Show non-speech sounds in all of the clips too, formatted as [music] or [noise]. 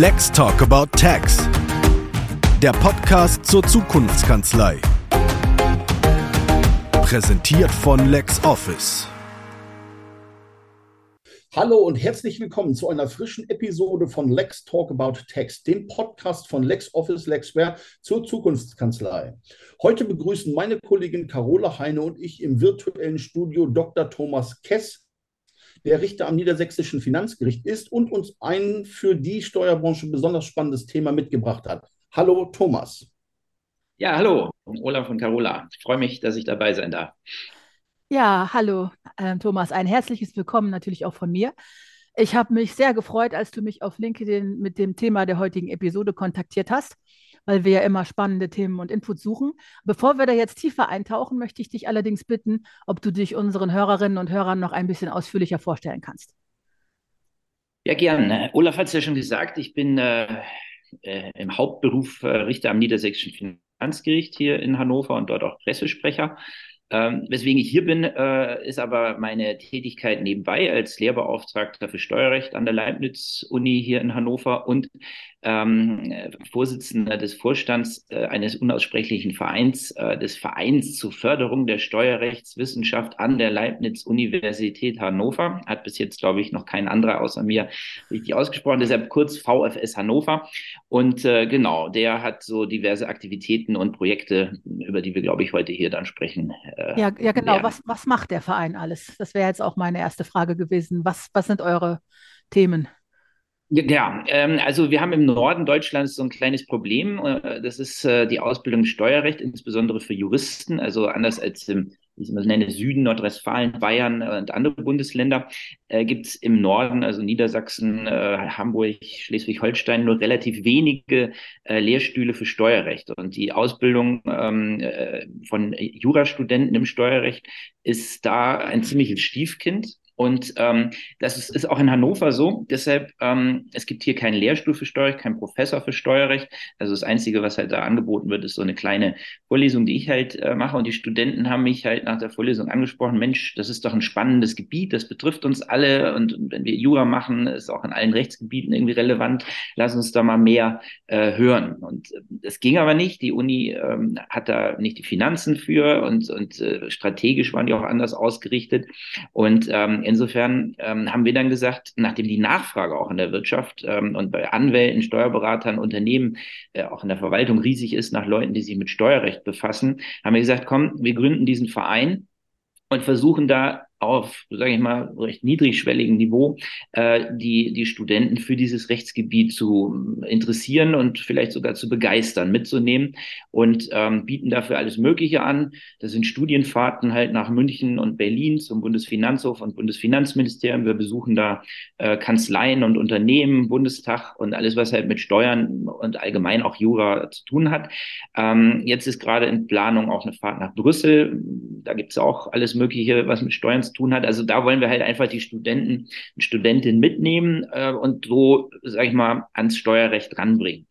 Let's Talk About Tax. Der Podcast zur Zukunftskanzlei. Präsentiert von LexOffice. Hallo und herzlich willkommen zu einer frischen Episode von Lex Talk About Tax, dem Podcast von LexOffice Lexware zur Zukunftskanzlei. Heute begrüßen meine Kollegin Carola Heine und ich im virtuellen Studio Dr. Thomas Kess, der Richter am Niedersächsischen Finanzgericht ist und uns ein für die Steuerbranche besonders spannendes Thema mitgebracht hat. Hallo Thomas. Ja, hallo, Olaf und Carola. Ich freue mich, dass ich dabei sein darf. Ja, hallo äh, Thomas, ein herzliches Willkommen natürlich auch von mir. Ich habe mich sehr gefreut, als du mich auf LinkedIn mit dem Thema der heutigen Episode kontaktiert hast weil wir ja immer spannende Themen und Inputs suchen. Bevor wir da jetzt tiefer eintauchen, möchte ich dich allerdings bitten, ob du dich unseren Hörerinnen und Hörern noch ein bisschen ausführlicher vorstellen kannst. Ja, gerne. Olaf hat es ja schon gesagt, ich bin äh, äh, im Hauptberuf äh, Richter am Niedersächsischen Finanzgericht hier in Hannover und dort auch Pressesprecher. Ähm, weswegen ich hier bin, äh, ist aber meine Tätigkeit nebenbei als Lehrbeauftragter für Steuerrecht an der Leibniz-Uni hier in Hannover und ähm, Vorsitzender des Vorstands äh, eines unaussprechlichen Vereins, äh, des Vereins zur Förderung der Steuerrechtswissenschaft an der Leibniz-Universität Hannover. Hat bis jetzt, glaube ich, noch kein anderer außer mir richtig ausgesprochen, deshalb kurz VFS Hannover. Und äh, genau, der hat so diverse Aktivitäten und Projekte, über die wir, glaube ich, heute hier dann sprechen. Äh, ja, ja, genau. Was, was macht der Verein alles? Das wäre jetzt auch meine erste Frage gewesen. Was, was sind eure Themen? Ja, ähm, also wir haben im Norden Deutschlands so ein kleines Problem. Äh, das ist äh, die Ausbildung Steuerrecht, insbesondere für Juristen. Also anders als im ich nenne, Süden, Nordrhein-Westfalen, Bayern und andere Bundesländer, äh, gibt es im Norden, also Niedersachsen, äh, Hamburg, Schleswig-Holstein, nur relativ wenige äh, Lehrstühle für Steuerrecht. Und die Ausbildung ähm, äh, von Jurastudenten im Steuerrecht ist da ein ziemliches Stiefkind. Und ähm, das ist, ist auch in Hannover so. Deshalb, ähm, es gibt hier keinen Lehrstuhl für Steuerrecht, keinen Professor für Steuerrecht. Also das Einzige, was halt da angeboten wird, ist so eine kleine Vorlesung, die ich halt äh, mache. Und die Studenten haben mich halt nach der Vorlesung angesprochen, Mensch, das ist doch ein spannendes Gebiet, das betrifft uns alle. Und, wenn wir Jura machen, ist auch in allen Rechtsgebieten irgendwie relevant. Lass uns da mal mehr äh, hören. Und äh, das ging aber nicht. Die Uni ähm, hat da nicht die Finanzen für und, und äh, strategisch waren die auch anders ausgerichtet. Und ähm, insofern ähm, haben wir dann gesagt, nachdem die Nachfrage auch in der Wirtschaft ähm, und bei Anwälten, Steuerberatern, Unternehmen, äh, auch in der Verwaltung riesig ist nach Leuten, die sich mit Steuerrecht befassen, haben wir gesagt, komm, wir gründen diesen Verein und versuchen da auf, sage ich mal, recht niedrigschwelligem Niveau äh, die, die Studenten für dieses Rechtsgebiet zu interessieren und vielleicht sogar zu begeistern, mitzunehmen und ähm, bieten dafür alles Mögliche an. Das sind Studienfahrten halt nach München und Berlin zum Bundesfinanzhof und Bundesfinanzministerium. Wir besuchen da äh, Kanzleien und Unternehmen, Bundestag und alles, was halt mit Steuern und allgemein auch Jura zu tun hat. Ähm, jetzt ist gerade in Planung auch eine Fahrt nach Brüssel. Da gibt es auch alles Mögliche, was mit Steuern zu tun hat. Also da wollen wir halt einfach die Studenten und Studentinnen mitnehmen äh, und so, sag ich mal, ans Steuerrecht ranbringen.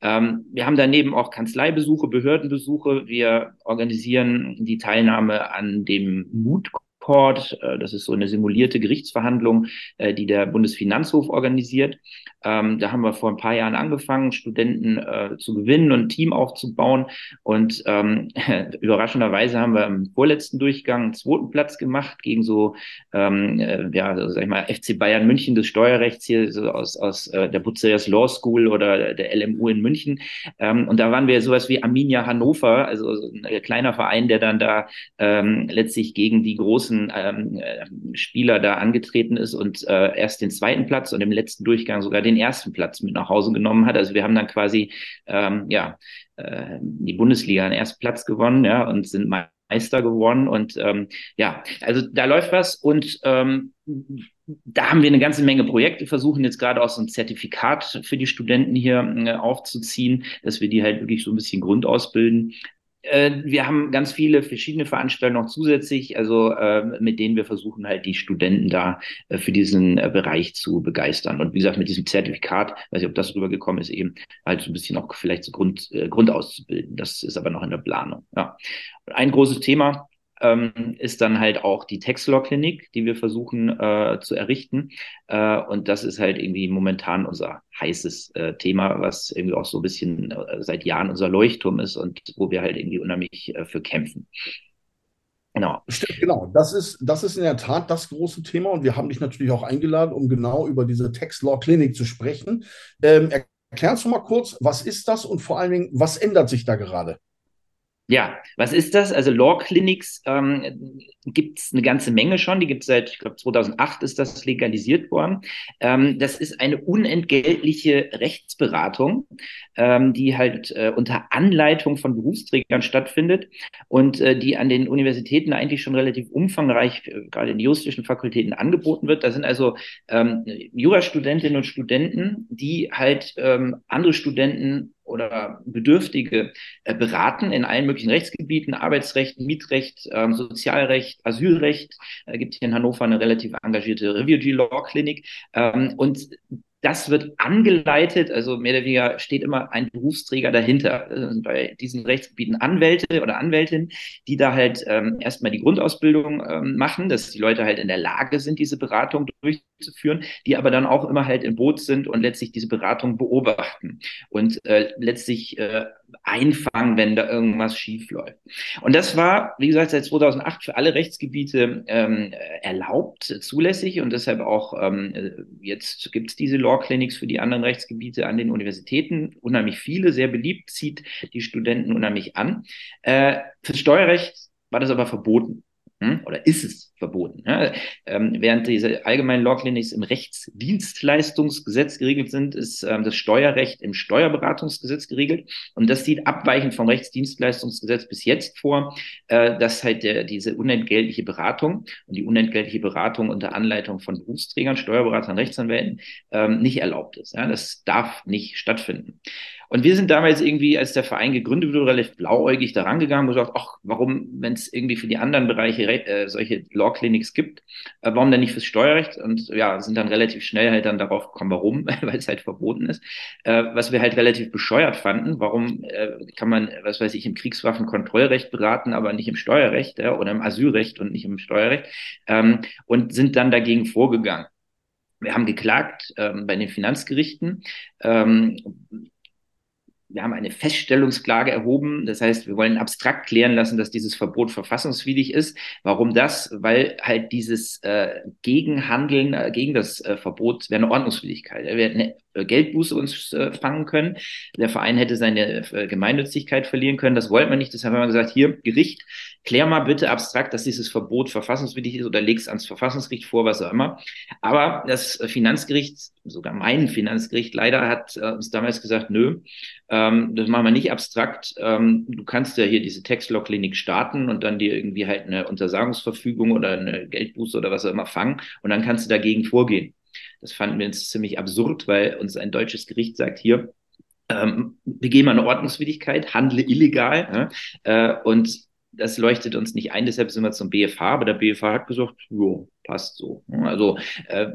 Ähm, wir haben daneben auch Kanzleibesuche, Behördenbesuche. Wir organisieren die Teilnahme an dem Mut Court. Äh, das ist so eine simulierte Gerichtsverhandlung, äh, die der Bundesfinanzhof organisiert. Ähm, da haben wir vor ein paar Jahren angefangen, Studenten äh, zu gewinnen und ein Team aufzubauen. Und ähm, [laughs] überraschenderweise haben wir im vorletzten Durchgang einen zweiten Platz gemacht gegen so, ähm, äh, ja, so, sag ich mal, FC Bayern München des Steuerrechts hier, so aus, aus äh, der Bucerius Law School oder der LMU in München. Ähm, und da waren wir sowas wie Arminia Hannover, also ein kleiner Verein, der dann da ähm, letztlich gegen die großen ähm, äh, Spieler da angetreten ist und äh, erst den zweiten Platz und im letzten Durchgang sogar den ersten Platz mit nach Hause genommen hat. Also wir haben dann quasi ähm, ja äh, die Bundesliga einen ersten Platz gewonnen, ja, und sind Meister geworden. Und ähm, ja, also da läuft was und ähm, da haben wir eine ganze Menge Projekte, versuchen jetzt gerade auch so ein Zertifikat für die Studenten hier äh, aufzuziehen, dass wir die halt wirklich so ein bisschen grundausbilden. Äh, wir haben ganz viele verschiedene Veranstaltungen noch zusätzlich, also äh, mit denen wir versuchen halt die Studenten da äh, für diesen äh, Bereich zu begeistern. Und wie gesagt, mit diesem Zertifikat, weiß ich, ob das rübergekommen ist, eben halt so ein bisschen auch vielleicht so Grund, äh, Grund auszubilden. Das ist aber noch in der Planung. Ja. Ein großes Thema ähm, ist dann halt auch die Textlaw-Klinik, die wir versuchen äh, zu errichten. Äh, und das ist halt irgendwie momentan unser heißes äh, Thema, was irgendwie auch so ein bisschen äh, seit Jahren unser Leuchtturm ist und wo wir halt irgendwie unheimlich äh, für kämpfen. Genau. Stimmt, genau. Das ist, das ist in der Tat das große Thema und wir haben dich natürlich auch eingeladen, um genau über diese Text Law Clinic zu sprechen. Ähm, erklärst du mal kurz, was ist das und vor allen Dingen, was ändert sich da gerade? Ja, was ist das? Also Law Clinics ähm, gibt es eine ganze Menge schon. Die gibt es seit, ich glaube, 2008 ist das legalisiert worden. Ähm, das ist eine unentgeltliche Rechtsberatung, ähm, die halt äh, unter Anleitung von Berufsträgern stattfindet und äh, die an den Universitäten eigentlich schon relativ umfangreich, äh, gerade in juristischen Fakultäten, angeboten wird. Da sind also ähm, Jurastudentinnen und Studenten, die halt ähm, andere Studenten oder Bedürftige äh, beraten in allen möglichen Rechtsgebieten, Arbeitsrecht, Mietrecht, ähm, Sozialrecht, Asylrecht. Äh, gibt hier in Hannover eine relativ engagierte Refugee Law Clinic. Ähm, und das wird angeleitet, also mehr oder weniger steht immer ein Berufsträger dahinter. bei diesen Rechtsgebieten Anwälte oder Anwältinnen, die da halt ähm, erstmal die Grundausbildung ähm, machen, dass die Leute halt in der Lage sind, diese Beratung durchzuführen, die aber dann auch immer halt im Boot sind und letztlich diese Beratung beobachten und äh, letztlich äh, einfangen, wenn da irgendwas schief läuft. Und das war, wie gesagt, seit 2008 für alle Rechtsgebiete ähm, erlaubt, zulässig und deshalb auch ähm, jetzt gibt es diese Law Clinics für die anderen Rechtsgebiete an den Universitäten, unheimlich viele, sehr beliebt, zieht die Studenten unheimlich an. Äh, fürs Steuerrecht war das aber verboten. Hm? Oder ist es verboten? Ja? Ähm, während diese allgemeinen Law Clinics im Rechtsdienstleistungsgesetz geregelt sind, ist ähm, das Steuerrecht im Steuerberatungsgesetz geregelt. Und das sieht abweichend vom Rechtsdienstleistungsgesetz bis jetzt vor, äh, dass halt der, diese unentgeltliche Beratung und die unentgeltliche Beratung unter Anleitung von Berufsträgern, Steuerberatern, Rechtsanwälten ähm, nicht erlaubt ist. Ja? Das darf nicht stattfinden. Und wir sind damals irgendwie, als der Verein gegründet wurde, relativ blauäugig daran gegangen und gesagt, ach, warum, wenn es irgendwie für die anderen Bereiche äh, solche Law Clinics gibt, äh, warum dann nicht fürs Steuerrecht? Und ja, sind dann relativ schnell halt dann darauf gekommen, warum, [laughs] weil es halt verboten ist. Äh, was wir halt relativ bescheuert fanden, warum äh, kann man, was weiß ich, im Kriegswaffenkontrollrecht beraten, aber nicht im Steuerrecht ja, oder im Asylrecht und nicht im Steuerrecht ähm, und sind dann dagegen vorgegangen. Wir haben geklagt ähm, bei den Finanzgerichten. Ähm, wir haben eine Feststellungsklage erhoben. Das heißt, wir wollen abstrakt klären lassen, dass dieses Verbot verfassungswidrig ist. Warum das? Weil halt dieses äh, Gegenhandeln äh, gegen das äh, Verbot wäre eine Ordnungswidrigkeit. Wir hätten eine äh, Geldbuße uns äh, fangen können. Der Verein hätte seine äh, Gemeinnützigkeit verlieren können. Das wollten wir nicht. Deshalb haben wir gesagt, hier, Gericht, klär mal bitte abstrakt, dass dieses Verbot verfassungswidrig ist oder leg's ans Verfassungsgericht vor, was auch immer. Aber das Finanzgericht, sogar mein Finanzgericht leider, hat uns damals gesagt, nö, ähm, das machen wir nicht abstrakt. Ähm, du kannst ja hier diese Textlaw-Klinik starten und dann dir irgendwie halt eine Untersagungsverfügung oder eine Geldbuße oder was auch immer fangen und dann kannst du dagegen vorgehen. Das fanden wir uns ziemlich absurd, weil uns ein deutsches Gericht sagt, hier, ähm, begehen wir eine Ordnungswidrigkeit, handle illegal äh, und das leuchtet uns nicht ein, deshalb sind wir zum BFH, aber der BFH hat gesagt, jo, passt so. Also äh,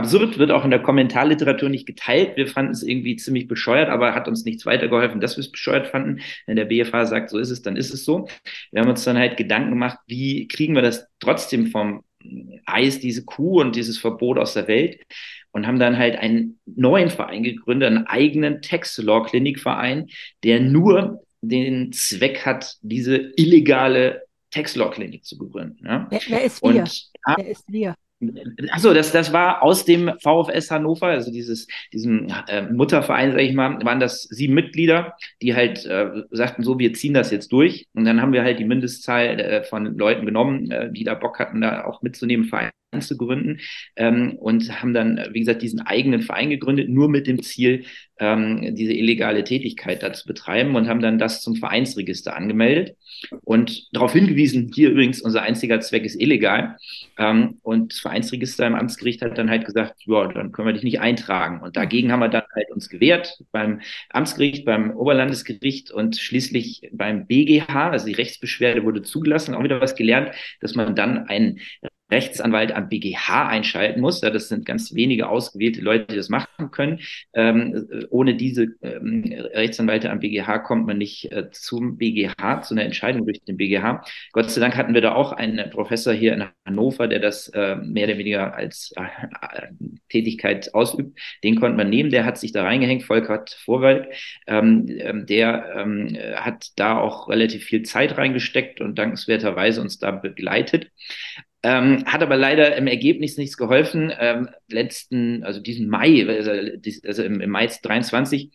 absurd wird auch in der Kommentarliteratur nicht geteilt. Wir fanden es irgendwie ziemlich bescheuert, aber hat uns nichts weitergeholfen, dass wir es bescheuert fanden. Wenn der BFH sagt, so ist es, dann ist es so. Wir haben uns dann halt Gedanken gemacht, wie kriegen wir das trotzdem vom Eis, diese Kuh und dieses Verbot aus der Welt und haben dann halt einen neuen Verein gegründet, einen eigenen Tax-Law-Klinikverein, der nur den Zweck hat, diese illegale Tax-Law-Klinik zu begründen. Ja? Wer, wer ist wir? Und, wer ist wir? Achso, das, das war aus dem VfS Hannover, also dieses, diesem äh, Mutterverein, sag ich mal, waren das sieben Mitglieder, die halt äh, sagten, so, wir ziehen das jetzt durch. Und dann haben wir halt die Mindestzahl äh, von Leuten genommen, äh, die da Bock hatten, da auch mitzunehmen, Verein zu gründen ähm, und haben dann, wie gesagt, diesen eigenen Verein gegründet, nur mit dem Ziel, ähm, diese illegale Tätigkeit da zu betreiben und haben dann das zum Vereinsregister angemeldet und darauf hingewiesen, hier übrigens unser einziger Zweck ist illegal. Ähm, und das Vereinsregister im Amtsgericht hat dann halt gesagt, ja, dann können wir dich nicht eintragen. Und dagegen haben wir dann halt uns gewehrt beim Amtsgericht, beim Oberlandesgericht und schließlich beim BGH, also die Rechtsbeschwerde wurde zugelassen, auch wieder was gelernt, dass man dann einen Rechtsanwalt am BGH einschalten muss. Ja, das sind ganz wenige ausgewählte Leute, die das machen können. Ähm, ohne diese ähm, Rechtsanwälte am BGH kommt man nicht äh, zum BGH, zu einer Entscheidung durch den BGH. Gott sei Dank hatten wir da auch einen Professor hier in Hannover, der das äh, mehr oder weniger als äh, Tätigkeit ausübt. Den konnte man nehmen, der hat sich da reingehängt, Volker Vorwald. Ähm, ähm, der ähm, hat da auch relativ viel Zeit reingesteckt und dankenswerterweise uns da begleitet. Ähm, hat aber leider im Ergebnis nichts geholfen. Ähm, letzten, also diesen Mai, also, also im, im Mai 23,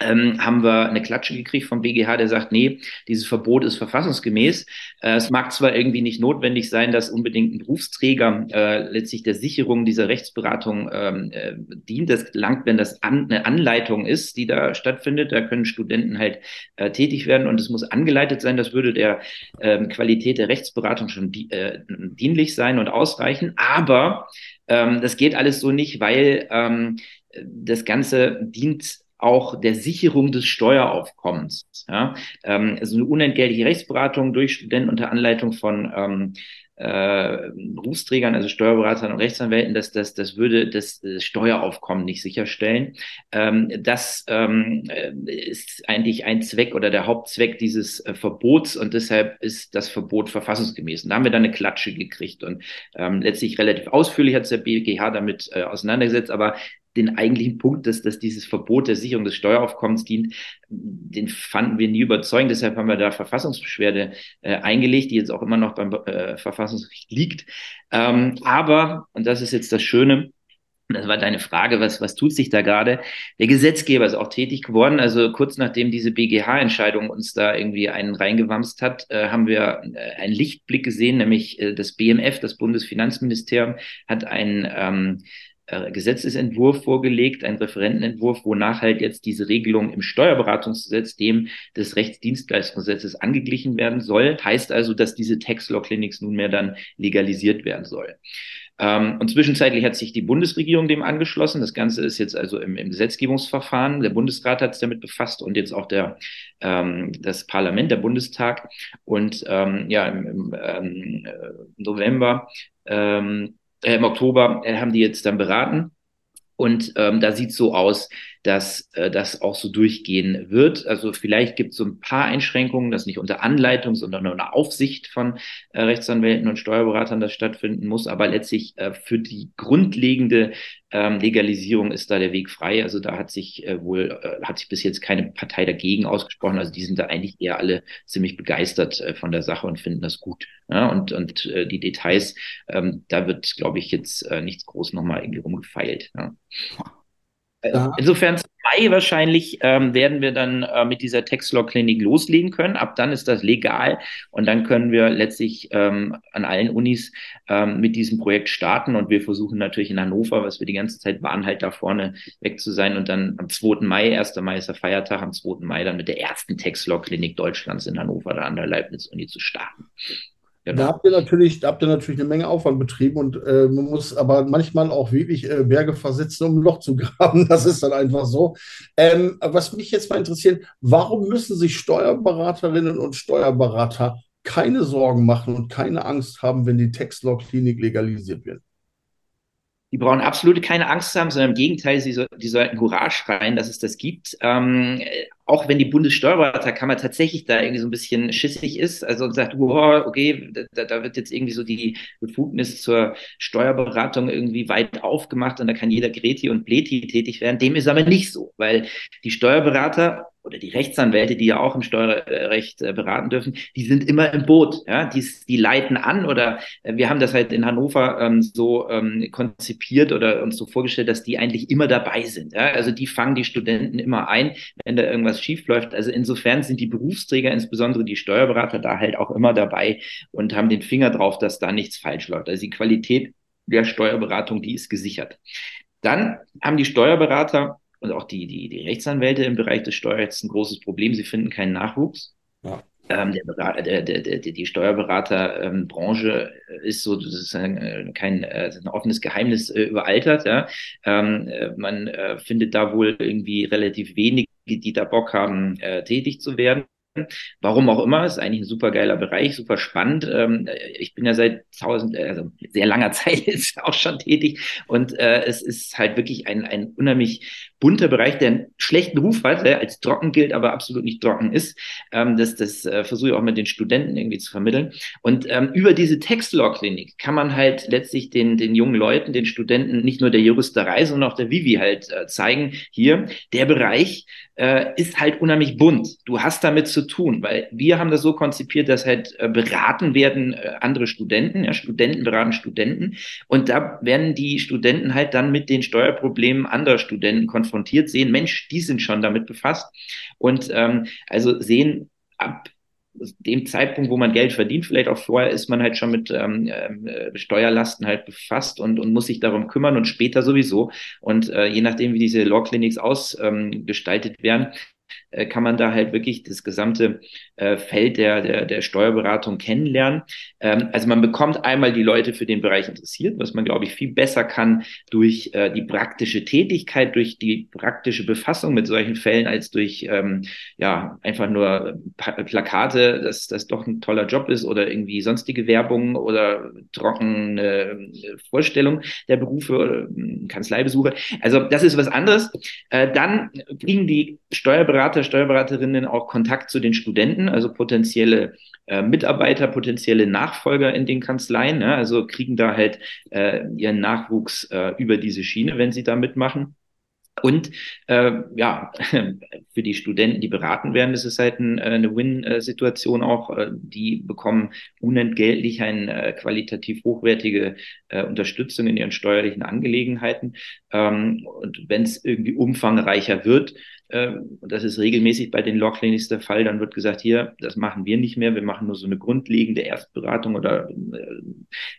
ähm, haben wir eine Klatsche gekriegt vom BGH, der sagt, nee, dieses Verbot ist verfassungsgemäß. Äh, es mag zwar irgendwie nicht notwendig sein, dass unbedingt ein Berufsträger äh, letztlich der Sicherung dieser Rechtsberatung ähm, äh, dient. Das langt, wenn das an, eine Anleitung ist, die da stattfindet. Da können Studenten halt äh, tätig werden und es muss angeleitet sein. Das würde der ähm, Qualität der Rechtsberatung schon di äh, dienlich sein und ausreichen. Aber ähm, das geht alles so nicht, weil ähm, das Ganze dient auch der Sicherung des Steueraufkommens. Ja? Ähm, also eine unentgeltliche Rechtsberatung durch Studenten unter Anleitung von ähm, äh, Berufsträgern, also Steuerberatern und Rechtsanwälten, das, das, das würde das, das Steueraufkommen nicht sicherstellen. Ähm, das ähm, äh, ist eigentlich ein Zweck oder der Hauptzweck dieses äh, Verbots und deshalb ist das Verbot verfassungsgemäß. Und da haben wir dann eine Klatsche gekriegt und ähm, letztlich relativ ausführlich hat sich der BGH damit äh, auseinandergesetzt, aber den eigentlichen Punkt, dass, dass dieses Verbot der Sicherung des Steueraufkommens dient, den fanden wir nie überzeugend. Deshalb haben wir da Verfassungsbeschwerde äh, eingelegt, die jetzt auch immer noch beim äh, Verfassungsgericht liegt. Ähm, aber, und das ist jetzt das Schöne, das war deine Frage, was, was tut sich da gerade? Der Gesetzgeber ist auch tätig geworden. Also kurz nachdem diese BGH-Entscheidung uns da irgendwie einen reingewamst hat, äh, haben wir äh, einen Lichtblick gesehen, nämlich äh, das BMF, das Bundesfinanzministerium, hat ein ähm, äh, Gesetzesentwurf vorgelegt, ein Referentenentwurf, wonach halt jetzt diese Regelung im Steuerberatungsgesetz dem des Rechtsdienstleistungsgesetzes angeglichen werden soll. Heißt also, dass diese Tax Law Clinics nunmehr dann legalisiert werden soll. Ähm, und zwischenzeitlich hat sich die Bundesregierung dem angeschlossen. Das Ganze ist jetzt also im, im Gesetzgebungsverfahren. Der Bundesrat hat sich damit befasst und jetzt auch der, ähm, das Parlament, der Bundestag. Und ähm, ja, im, im ähm, November ähm, äh, im Oktober äh, haben die jetzt dann beraten. Und ähm, da sieht es so aus, dass äh, das auch so durchgehen wird. Also vielleicht gibt es so ein paar Einschränkungen, dass nicht unter Anleitung, sondern unter Aufsicht von äh, Rechtsanwälten und Steuerberatern das stattfinden muss. Aber letztlich äh, für die grundlegende ähm, Legalisierung ist da der Weg frei. Also da hat sich äh, wohl, äh, hat sich bis jetzt keine Partei dagegen ausgesprochen. Also die sind da eigentlich eher alle ziemlich begeistert äh, von der Sache und finden das gut. Ja, und und äh, die Details, ähm, da wird, glaube ich, jetzt äh, nichts groß nochmal irgendwie rumgefeilt. Ja. Ja. Insofern zum Mai wahrscheinlich ähm, werden wir dann äh, mit dieser Textlaw-Klinik loslegen können. Ab dann ist das legal und dann können wir letztlich ähm, an allen Unis ähm, mit diesem Projekt starten und wir versuchen natürlich in Hannover, was wir die ganze Zeit waren, halt da vorne weg zu sein und dann am 2. Mai, 1. Mai ist der Feiertag, am 2. Mai dann mit der ersten Textlaw-Klinik Deutschlands in Hannover, da an der Leibniz-Uni zu starten. Genau. Da habt ihr natürlich, da habt ihr natürlich eine Menge Aufwand betrieben und äh, man muss aber manchmal auch wirklich äh, Berge versetzen, um ein Loch zu [laughs] graben. Das ist dann einfach so. Ähm, was mich jetzt mal interessiert, warum müssen sich Steuerberaterinnen und Steuerberater keine Sorgen machen und keine Angst haben, wenn die Textlaw-Klinik legalisiert wird? Die brauchen absolut keine Angst haben, sondern im Gegenteil, sie so, die sollten Hurra schreien, dass es das gibt. Ähm, auch wenn die Bundessteuerberaterkammer tatsächlich da irgendwie so ein bisschen schissig ist, also und sagt, wow, okay, da, da wird jetzt irgendwie so die Befugnis zur Steuerberatung irgendwie weit aufgemacht und da kann jeder Greti und Bleti tätig werden. Dem ist aber nicht so, weil die Steuerberater oder die Rechtsanwälte, die ja auch im Steuerrecht äh, beraten dürfen, die sind immer im Boot. Ja? Die, die leiten an oder äh, wir haben das halt in Hannover ähm, so ähm, konzipiert oder uns so vorgestellt, dass die eigentlich immer dabei sind. Ja? Also die fangen die Studenten immer ein, wenn da irgendwas schief läuft. Also insofern sind die Berufsträger, insbesondere die Steuerberater, da halt auch immer dabei und haben den Finger drauf, dass da nichts falsch läuft. Also die Qualität der Steuerberatung, die ist gesichert. Dann haben die Steuerberater und auch die, die, die Rechtsanwälte im Bereich des Steuerrechts ein großes Problem. Sie finden keinen Nachwuchs. Ja. Ähm, der Berater, der, der, der, die Steuerberaterbranche ähm, ist so sozusagen äh, kein äh, ein offenes Geheimnis äh, überaltert. Ja? Ähm, äh, man äh, findet da wohl irgendwie relativ wenige, die da Bock haben, äh, tätig zu werden. Warum auch immer, ist eigentlich ein super geiler Bereich, super spannend. Ähm, ich bin ja seit tausend, also sehr langer [laughs] Zeit jetzt auch schon tätig und es ist halt wirklich ein, ein unheimlich bunter Bereich, der einen schlechten Ruf hat, der als trocken gilt, aber absolut nicht trocken ist. Ähm, das das äh, versuche ich auch mit den Studenten irgendwie zu vermitteln. Und ähm, über diese Textlaw-Klinik kann man halt letztlich den, den jungen Leuten, den Studenten, nicht nur der Juristerei, sondern auch der Vivi halt äh, zeigen, hier, der Bereich äh, ist halt unheimlich bunt. Du hast damit zu tun, weil wir haben das so konzipiert, dass halt äh, beraten werden äh, andere Studenten, ja, Studenten beraten Studenten und da werden die Studenten halt dann mit den Steuerproblemen anderer Studenten konfrontiert, sehen, Mensch, die sind schon damit befasst und ähm, also sehen ab dem Zeitpunkt, wo man Geld verdient, vielleicht auch vorher, ist man halt schon mit ähm, äh, Steuerlasten halt befasst und, und muss sich darum kümmern und später sowieso. Und äh, je nachdem, wie diese Law Clinics ausgestaltet ähm, werden, äh, kann man da halt wirklich das gesamte äh, Feld der, der, der Steuerberatung kennenlernen. Ähm, also man bekommt einmal die Leute für den Bereich interessiert, was man, glaube ich, viel besser kann durch äh, die praktische Tätigkeit, durch die praktische Befassung mit solchen Fällen, als durch ähm, ja einfach nur Plakate, dass das doch ein toller Job ist oder irgendwie sonstige Werbung oder trockene äh, Vorstellung der Berufe oder äh, Kanzleibesuche. Also das ist was anderes. Äh, dann kriegen die Steuerberater, Steuerberaterinnen auch Kontakt zu den Studenten, also potenzielle äh, Mitarbeiter, potenzielle Nachfolger in den Kanzleien, ne? also kriegen da halt äh, ihren Nachwuchs äh, über diese Schiene, wenn sie da mitmachen. Und äh, ja, [laughs] für die Studenten, die beraten werden, ist es halt ein, äh, eine Win-Situation auch. Äh, die bekommen unentgeltlich eine äh, qualitativ hochwertige äh, Unterstützung in ihren steuerlichen Angelegenheiten. Ähm, und wenn es irgendwie umfangreicher wird, ähm, und das ist regelmäßig bei den Law Clinics der Fall, dann wird gesagt, hier, das machen wir nicht mehr, wir machen nur so eine grundlegende Erstberatung oder äh,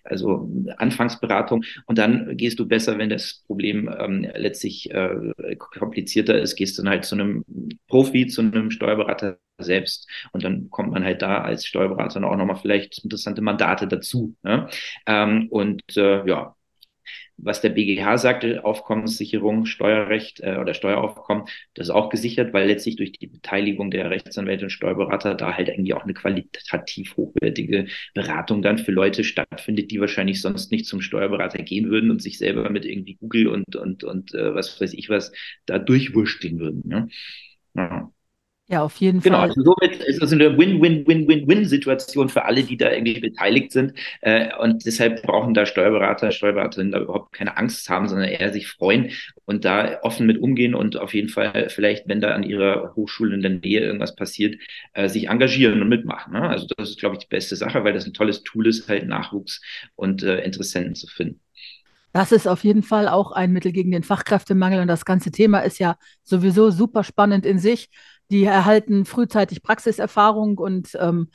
also Anfangsberatung und dann gehst du besser, wenn das Problem ähm, letztlich äh, komplizierter ist, gehst du dann halt zu einem Profi, zu einem Steuerberater selbst und dann kommt man halt da als Steuerberater auch nochmal vielleicht interessante Mandate dazu. Ne? Ähm, und äh, ja, was der BGH sagte, Aufkommenssicherung, Steuerrecht äh, oder Steueraufkommen, das ist auch gesichert, weil letztlich durch die Beteiligung der Rechtsanwälte und Steuerberater da halt irgendwie auch eine qualitativ hochwertige Beratung dann für Leute stattfindet, die wahrscheinlich sonst nicht zum Steuerberater gehen würden und sich selber mit irgendwie Google und, und, und äh, was weiß ich was da durchwurschteln würden. Ne? Ja. Ja, auf jeden genau, Fall. Genau, also somit ist es eine Win-Win-Win-Win-Win-Situation für alle, die da irgendwie beteiligt sind. Äh, und deshalb brauchen da Steuerberater, Steuerberaterinnen da überhaupt keine Angst haben, sondern eher sich freuen und da offen mit umgehen und auf jeden Fall vielleicht, wenn da an ihrer Hochschule in der Nähe irgendwas passiert, äh, sich engagieren und mitmachen. Ne? Also das ist, glaube ich, die beste Sache, weil das ein tolles Tool ist, halt Nachwuchs und äh, Interessenten zu finden. Das ist auf jeden Fall auch ein Mittel gegen den Fachkräftemangel und das ganze Thema ist ja sowieso super spannend in sich. Die erhalten frühzeitig Praxiserfahrung und ähm,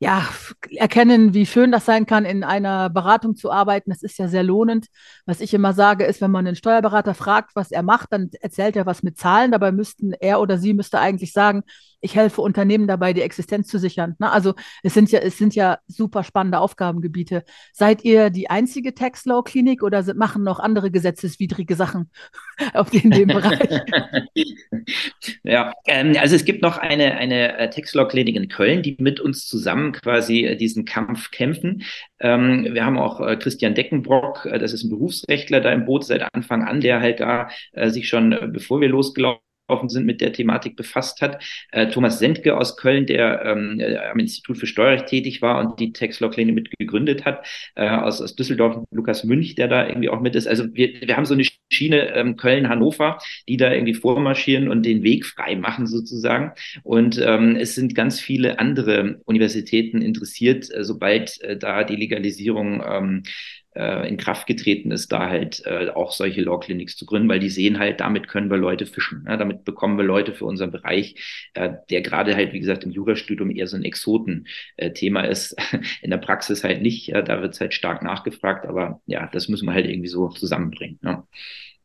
ja, erkennen, wie schön das sein kann, in einer Beratung zu arbeiten. Das ist ja sehr lohnend. Was ich immer sage, ist, wenn man einen Steuerberater fragt, was er macht, dann erzählt er was mit Zahlen. Dabei müssten er oder sie müsste eigentlich sagen, ich helfe Unternehmen dabei, die Existenz zu sichern. Na, also es sind ja, es sind ja super spannende Aufgabengebiete. Seid ihr die einzige Tax-Law-Klinik oder machen noch andere gesetzeswidrige Sachen [laughs] auf in dem Bereich? [laughs] ja, ähm, also es gibt noch eine, eine äh, Tax-Law-Klinik in Köln, die mit uns zusammen quasi äh, diesen Kampf kämpfen. Ähm, wir haben auch äh, Christian Deckenbrock, das ist ein Berufsrechtler da im Boot seit Anfang an, der halt da äh, sich schon, bevor wir losgelaufen offen sind, mit der Thematik befasst hat. Äh, Thomas Sendke aus Köln, der ähm, äh, am Institut für Steuerrecht tätig war und die Tax-Law-Klinik mit gegründet hat, äh, aus, aus Düsseldorf, Lukas Münch, der da irgendwie auch mit ist. Also wir, wir haben so eine Schiene ähm, Köln-Hannover, die da irgendwie vormarschieren und den Weg frei machen sozusagen. Und ähm, es sind ganz viele andere Universitäten interessiert, äh, sobald äh, da die Legalisierung ähm, äh, in Kraft getreten ist, da halt äh, auch solche Law Clinics zu gründen, weil die sehen halt, damit können wir Leute fischen. Ne? Damit bekommen wir Leute für unseren Bereich, äh, der gerade halt, wie gesagt, im Jurastudium eher so ein Exoten-Thema ist. [laughs] In der Praxis halt nicht. Da wird es halt stark nachgefragt, aber ja, das müssen wir halt irgendwie so zusammenbringen. Ja.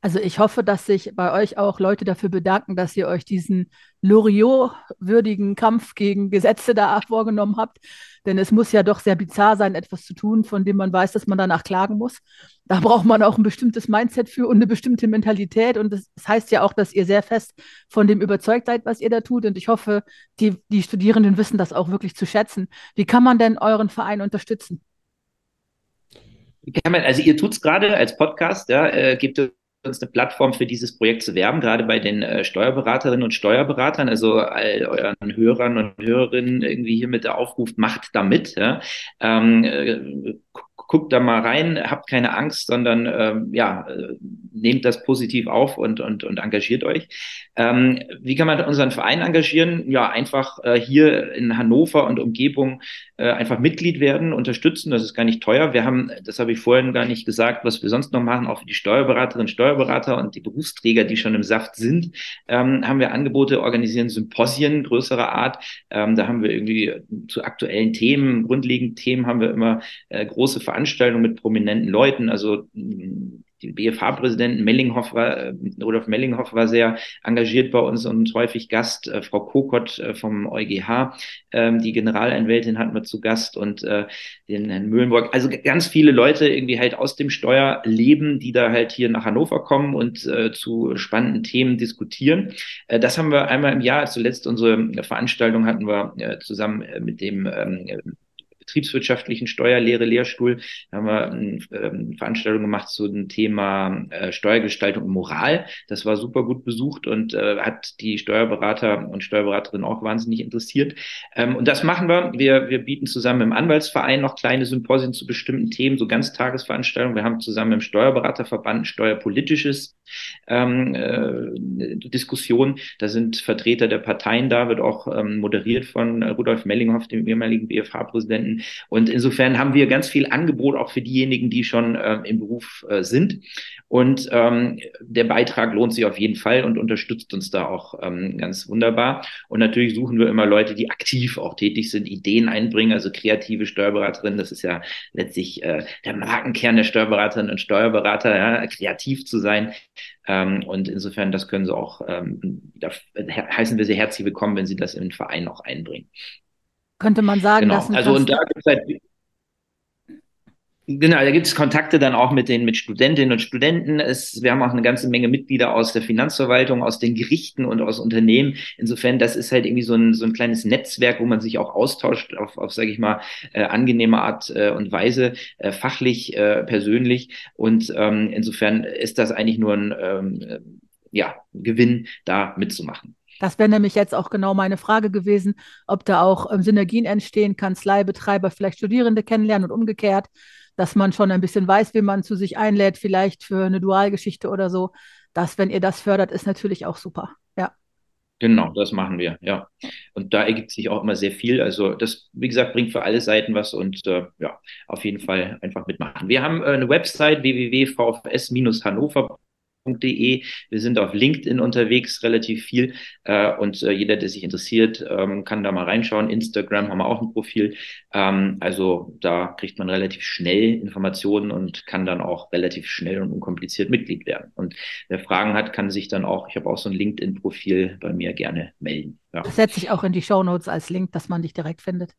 Also ich hoffe, dass sich bei euch auch Leute dafür bedanken, dass ihr euch diesen Loriot-würdigen Kampf gegen Gesetze da vorgenommen habt. Denn es muss ja doch sehr bizarr sein, etwas zu tun, von dem man weiß, dass man danach klagen muss. Da braucht man auch ein bestimmtes Mindset für und eine bestimmte Mentalität. Und das, heißt ja auch, dass ihr sehr fest von dem überzeugt seid, was ihr da tut. Und ich hoffe, die, die Studierenden wissen das auch wirklich zu schätzen. Wie kann man denn euren Verein unterstützen? Also ihr tut es gerade als Podcast, ja, äh, gibt uns eine Plattform für dieses Projekt zu werben, gerade bei den äh, Steuerberaterinnen und Steuerberatern, also all euren Hörern und Hörerinnen irgendwie hier mit der Aufruf, macht da mit. Ja? Ähm, äh, guckt da mal rein, habt keine Angst, sondern ähm, ja, äh, nehmt das positiv auf und, und, und engagiert euch. Ähm, wie kann man unseren Verein engagieren? Ja, einfach äh, hier in Hannover und Umgebung äh, einfach Mitglied werden, unterstützen. Das ist gar nicht teuer. Wir haben, das habe ich vorhin gar nicht gesagt, was wir sonst noch machen, auch für die Steuerberaterinnen, Steuerberater und die Berufsträger, die schon im Saft sind, ähm, haben wir Angebote, organisieren Symposien größerer Art. Ähm, da haben wir irgendwie zu aktuellen Themen, grundlegenden Themen haben wir immer äh, große Veranstaltungen mit prominenten Leuten. Also die BFH-Präsidenten Mellinghoff war, äh, Rudolf Mellinghoff war sehr engagiert bei uns und häufig Gast. Äh, Frau Kokott äh, vom EuGH, ähm, die Generalanwältin hatten wir zu Gast und äh, den Herrn Mühlenburg. Also ganz viele Leute irgendwie halt aus dem Steuerleben, die da halt hier nach Hannover kommen und äh, zu spannenden Themen diskutieren. Äh, das haben wir einmal im Jahr, zuletzt unsere Veranstaltung hatten wir äh, zusammen äh, mit dem ähm, betriebswirtschaftlichen Steuerlehre Lehrstuhl. Da haben wir eine ähm, Veranstaltung gemacht zu dem Thema äh, Steuergestaltung und Moral. Das war super gut besucht und äh, hat die Steuerberater und Steuerberaterinnen auch wahnsinnig interessiert. Ähm, und das machen wir. Wir, wir bieten zusammen im Anwaltsverein noch kleine Symposien zu bestimmten Themen, so Ganztagesveranstaltungen. Wir haben zusammen im Steuerberaterverband ein steuerpolitisches ähm, äh, Diskussion. Da sind Vertreter der Parteien da, wird auch ähm, moderiert von Rudolf Mellinghoff, dem ehemaligen BFH-Präsidenten. Und insofern haben wir ganz viel Angebot auch für diejenigen, die schon ähm, im Beruf äh, sind. Und ähm, der Beitrag lohnt sich auf jeden Fall und unterstützt uns da auch ähm, ganz wunderbar. Und natürlich suchen wir immer Leute, die aktiv auch tätig sind, Ideen einbringen, also kreative Steuerberaterinnen. Das ist ja letztlich äh, der Markenkern der Steuerberaterinnen und Steuerberater, ja, kreativ zu sein. Ähm, und insofern, das können sie auch, ähm, da heißen wir sie herzlich willkommen, wenn sie das in den Verein auch einbringen. Könnte man sagen, genau. dass also und da gibt es halt Genau, da gibt es Kontakte dann auch mit den mit Studentinnen und Studenten. Es, wir haben auch eine ganze Menge Mitglieder aus der Finanzverwaltung, aus den Gerichten und aus Unternehmen. Insofern, das ist halt irgendwie so ein, so ein kleines Netzwerk, wo man sich auch austauscht auf, auf sage ich mal, äh, angenehme Art äh, und Weise, äh, fachlich, äh, persönlich. Und ähm, insofern ist das eigentlich nur ein ähm, ja, Gewinn, da mitzumachen. Das wäre nämlich jetzt auch genau meine Frage gewesen, ob da auch ähm, Synergien entstehen, Kanzleibetreiber vielleicht Studierende kennenlernen und umgekehrt dass man schon ein bisschen weiß, wie man zu sich einlädt, vielleicht für eine Dualgeschichte oder so. Das, wenn ihr das fördert, ist natürlich auch super. Ja. Genau, das machen wir, ja. Und da ergibt sich auch immer sehr viel. Also das, wie gesagt, bringt für alle Seiten was und äh, ja, auf jeden Fall einfach mitmachen. Wir haben äh, eine Website www.vfs-hannover.de www.ecom.de. Wir sind auf LinkedIn unterwegs, relativ viel. Äh, und äh, jeder, der sich interessiert, ähm, kann da mal reinschauen. Instagram haben wir auch ein Profil. Ähm, also da kriegt man relativ schnell Informationen und kann dann auch relativ schnell und unkompliziert Mitglied werden. Und wer Fragen hat, kann sich dann auch, ich habe auch so ein LinkedIn-Profil bei mir gerne melden. Ja. Das setze ich auch in die Show Notes als Link, dass man dich direkt findet.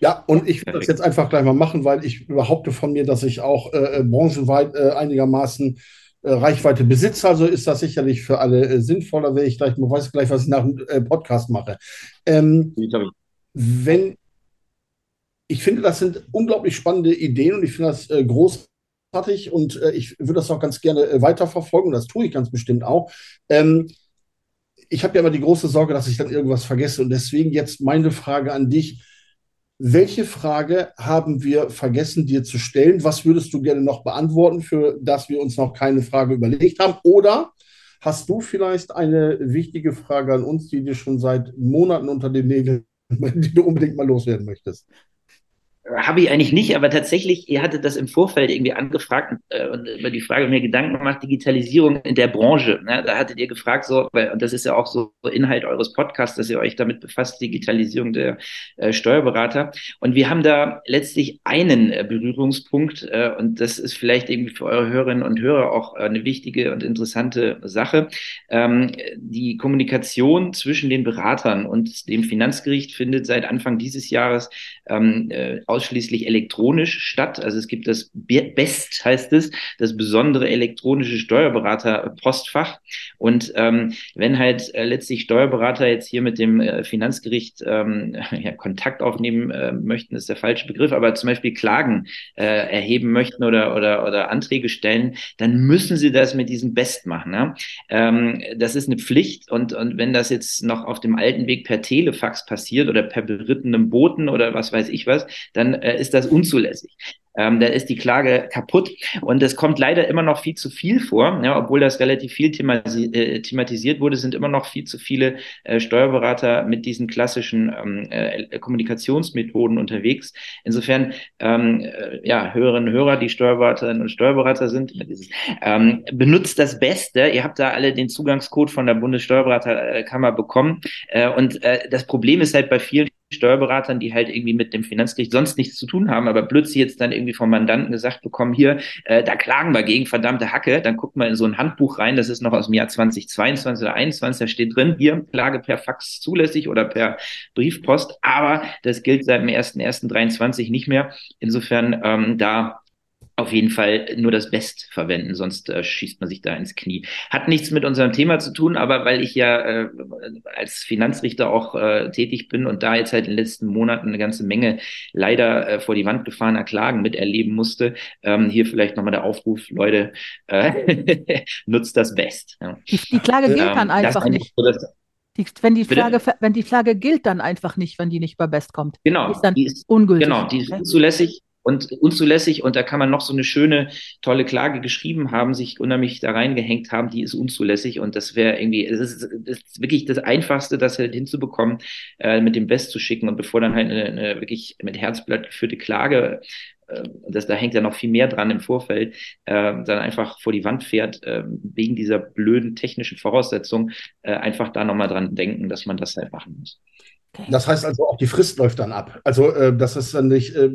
Ja, und ich will das jetzt einfach gleich mal machen, weil ich behaupte von mir, dass ich auch äh, branchenweit äh, einigermaßen äh, Reichweite besitze, also ist das sicherlich für alle äh, sinnvoller, wenn ich gleich, man weiß gleich, was ich nach dem äh, Podcast mache. Ähm, wenn ich finde, das sind unglaublich spannende Ideen und ich finde das äh, großartig und äh, ich würde das auch ganz gerne äh, weiterverfolgen und das tue ich ganz bestimmt auch. Ähm, ich habe ja immer die große Sorge, dass ich dann irgendwas vergesse und deswegen jetzt meine Frage an dich welche Frage haben wir vergessen, dir zu stellen? Was würdest du gerne noch beantworten, für das wir uns noch keine Frage überlegt haben? Oder hast du vielleicht eine wichtige Frage an uns, die dir schon seit Monaten unter den Nägeln, [laughs] die du unbedingt mal loswerden möchtest? Habe ich eigentlich nicht, aber tatsächlich, ihr hattet das im Vorfeld irgendwie angefragt äh, und über die Frage mir Gedanken gemacht, Digitalisierung in der Branche. Ne? Da hattet ihr gefragt, so, weil, und das ist ja auch so Inhalt eures Podcasts, dass ihr euch damit befasst, Digitalisierung der äh, Steuerberater. Und wir haben da letztlich einen äh, Berührungspunkt äh, und das ist vielleicht irgendwie für eure Hörerinnen und Hörer auch äh, eine wichtige und interessante Sache. Ähm, die Kommunikation zwischen den Beratern und dem Finanzgericht findet seit Anfang dieses Jahres ähm, äh, ausschließlich elektronisch statt. Also es gibt das BEST, heißt es, das besondere elektronische Steuerberater-Postfach. Und ähm, wenn halt äh, letztlich Steuerberater jetzt hier mit dem äh, Finanzgericht ähm, [laughs] ja, Kontakt aufnehmen äh, möchten, ist der falsche Begriff, aber zum Beispiel Klagen äh, erheben möchten oder, oder, oder Anträge stellen, dann müssen sie das mit diesem BEST machen. Ne? Ähm, das ist eine Pflicht und, und wenn das jetzt noch auf dem alten Weg per Telefax passiert oder per berittenem Boten oder was weiß ich was, dann dann äh, ist das unzulässig. Ähm, da ist die Klage kaputt und es kommt leider immer noch viel zu viel vor, ja, obwohl das relativ viel themasi äh, thematisiert wurde, sind immer noch viel zu viele äh, Steuerberater mit diesen klassischen ähm, äh, Kommunikationsmethoden unterwegs. Insofern, ähm, äh, ja, Hörerinnen und Hörer, die Steuerberaterinnen und Steuerberater sind, ähm, benutzt das Beste. Ihr habt da alle den Zugangscode von der Bundessteuerberaterkammer bekommen äh, und äh, das Problem ist halt bei vielen Steuerberatern, die halt irgendwie mit dem Finanzgericht sonst nichts zu tun haben, aber plötzlich jetzt dann irgendwie vom Mandanten gesagt bekommen, hier, äh, da klagen wir gegen verdammte Hacke, dann guckt mal in so ein Handbuch rein, das ist noch aus dem Jahr 2022 oder 2021, da steht drin, hier, Klage per Fax zulässig oder per Briefpost, aber das gilt seit dem 1.1.23 nicht mehr. Insofern ähm, da auf jeden Fall nur das Best verwenden, sonst äh, schießt man sich da ins Knie. Hat nichts mit unserem Thema zu tun, aber weil ich ja äh, als Finanzrichter auch äh, tätig bin und da jetzt halt in den letzten Monaten eine ganze Menge leider äh, vor die Wand gefahrener Klagen miterleben musste, ähm, hier vielleicht nochmal der Aufruf, Leute, äh, [laughs] nutzt das Best. Ja. Die, die, Klage gilt ähm, dann einfach nicht. So, die, wenn, die Flagge, wenn die Flagge gilt dann einfach nicht, wenn die nicht bei Best kommt. Genau. Die ist dann die ist, ungültig. Genau, die ist unzulässig und unzulässig. Und da kann man noch so eine schöne, tolle Klage geschrieben haben, sich unheimlich da reingehängt haben, die ist unzulässig. Und das wäre irgendwie, es ist, ist wirklich das Einfachste, das halt hinzubekommen, äh, mit dem Best zu schicken. Und bevor dann halt eine, eine wirklich mit Herzblatt geführte Klage äh, das, da hängt ja noch viel mehr dran im Vorfeld, äh, dann einfach vor die Wand fährt, äh, wegen dieser blöden technischen Voraussetzung, äh, einfach da nochmal dran denken, dass man das halt machen muss. Das heißt also, auch die Frist läuft dann ab. Also, äh, das ist dann nicht, äh,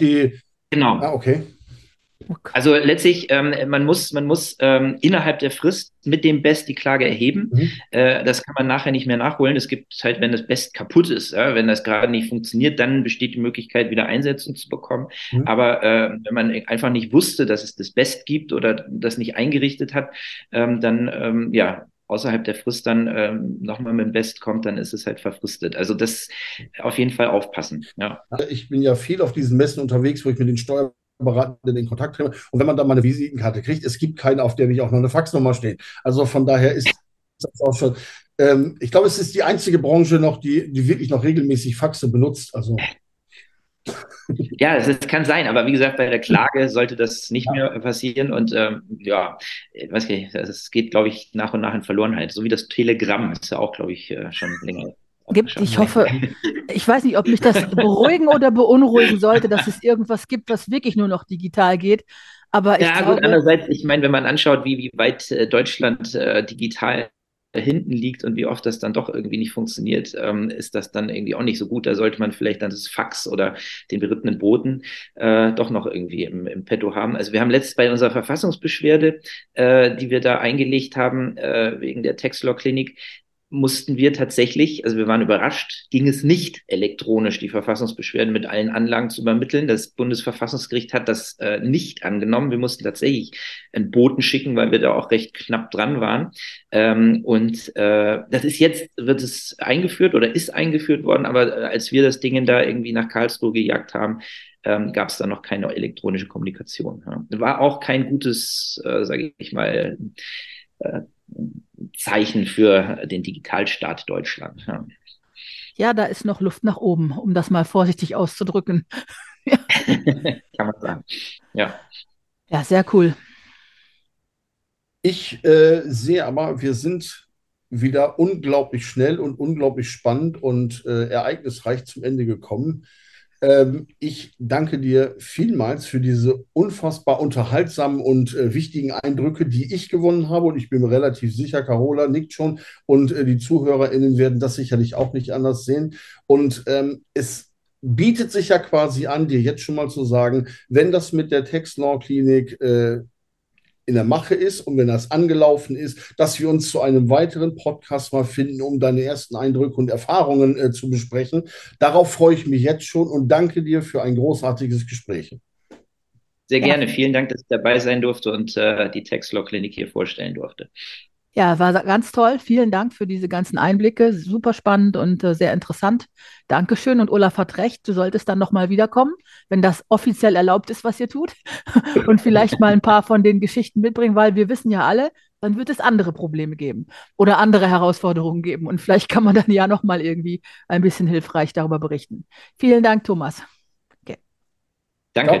die. Genau. Ah, okay. Also letztlich, ähm, man muss, man muss ähm, innerhalb der Frist mit dem Best die Klage erheben. Mhm. Äh, das kann man nachher nicht mehr nachholen. Es gibt halt, wenn das Best kaputt ist, ja, wenn das gerade nicht funktioniert, dann besteht die Möglichkeit, wieder Einsetzung zu bekommen. Mhm. Aber äh, wenn man einfach nicht wusste, dass es das Best gibt oder das nicht eingerichtet hat, ähm, dann ähm, ja, außerhalb der Frist dann ähm, nochmal mit dem Best kommt, dann ist es halt verfristet. Also das auf jeden Fall aufpassen. Ja. Ich bin ja viel auf diesen Messen unterwegs, wo ich mit den Steuerberatenden in Kontakt trete. Und wenn man da mal eine Visitenkarte kriegt, es gibt keine, auf der nicht auch noch eine Faxnummer steht. Also von daher ist das auch schon. Ähm, ich glaube, es ist die einzige Branche noch, die, die wirklich noch regelmäßig Faxe benutzt. Also ja, es kann sein, aber wie gesagt, bei der Klage sollte das nicht ja. mehr passieren und ähm, ja, ich weiß nicht, es geht, glaube ich, nach und nach in Verlorenheit. So wie das Telegramm ist ja auch, glaube ich, äh, schon länger. Gibt, ich hoffe, ich weiß nicht, ob mich das beruhigen oder beunruhigen sollte, dass es irgendwas gibt, was wirklich nur noch digital geht. Aber ich ja, glaube, gut, andererseits, ich meine, wenn man anschaut, wie, wie weit äh, Deutschland äh, digital hinten liegt und wie oft das dann doch irgendwie nicht funktioniert, ähm, ist das dann irgendwie auch nicht so gut. Da sollte man vielleicht dann das Fax oder den berittenen Boten äh, doch noch irgendwie im, im Petto haben. Also wir haben letztes bei unserer Verfassungsbeschwerde, äh, die wir da eingelegt haben, äh, wegen der Textlaw-Klinik, mussten wir tatsächlich, also wir waren überrascht, ging es nicht elektronisch, die Verfassungsbeschwerden mit allen Anlagen zu übermitteln. Das Bundesverfassungsgericht hat das äh, nicht angenommen. Wir mussten tatsächlich einen Boten schicken, weil wir da auch recht knapp dran waren. Ähm, und äh, das ist jetzt, wird es eingeführt oder ist eingeführt worden, aber äh, als wir das Ding da irgendwie nach Karlsruhe gejagt haben, ähm, gab es da noch keine elektronische Kommunikation. Ja. War auch kein gutes, äh, sage ich mal, äh, Zeichen für den Digitalstaat Deutschland. Ja. ja, da ist noch Luft nach oben, um das mal vorsichtig auszudrücken. [laughs] [laughs] Kann man sagen. Ja. Ja, sehr cool. Ich äh, sehe aber, wir sind wieder unglaublich schnell und unglaublich spannend und äh, ereignisreich zum Ende gekommen. Ähm, ich danke dir vielmals für diese unfassbar unterhaltsamen und äh, wichtigen Eindrücke, die ich gewonnen habe. Und ich bin mir relativ sicher, Carola nickt schon und äh, die ZuhörerInnen werden das sicherlich auch nicht anders sehen. Und ähm, es bietet sich ja quasi an, dir jetzt schon mal zu sagen, wenn das mit der Textlaw-Klinik äh, in der Mache ist und wenn das angelaufen ist, dass wir uns zu einem weiteren Podcast mal finden, um deine ersten Eindrücke und Erfahrungen äh, zu besprechen. Darauf freue ich mich jetzt schon und danke dir für ein großartiges Gespräch. Sehr gerne. Ja. Vielen Dank, dass ich dabei sein durfte und äh, die Textlaw-Klinik hier vorstellen durfte. Ja, war ganz toll. Vielen Dank für diese ganzen Einblicke. Super spannend und äh, sehr interessant. Dankeschön. Und Olaf hat recht, du solltest dann nochmal wiederkommen, wenn das offiziell erlaubt ist, was ihr tut. [laughs] und vielleicht mal ein paar von den Geschichten mitbringen, weil wir wissen ja alle, dann wird es andere Probleme geben oder andere Herausforderungen geben. Und vielleicht kann man dann ja nochmal irgendwie ein bisschen hilfreich darüber berichten. Vielen Dank, Thomas. Okay. Danke.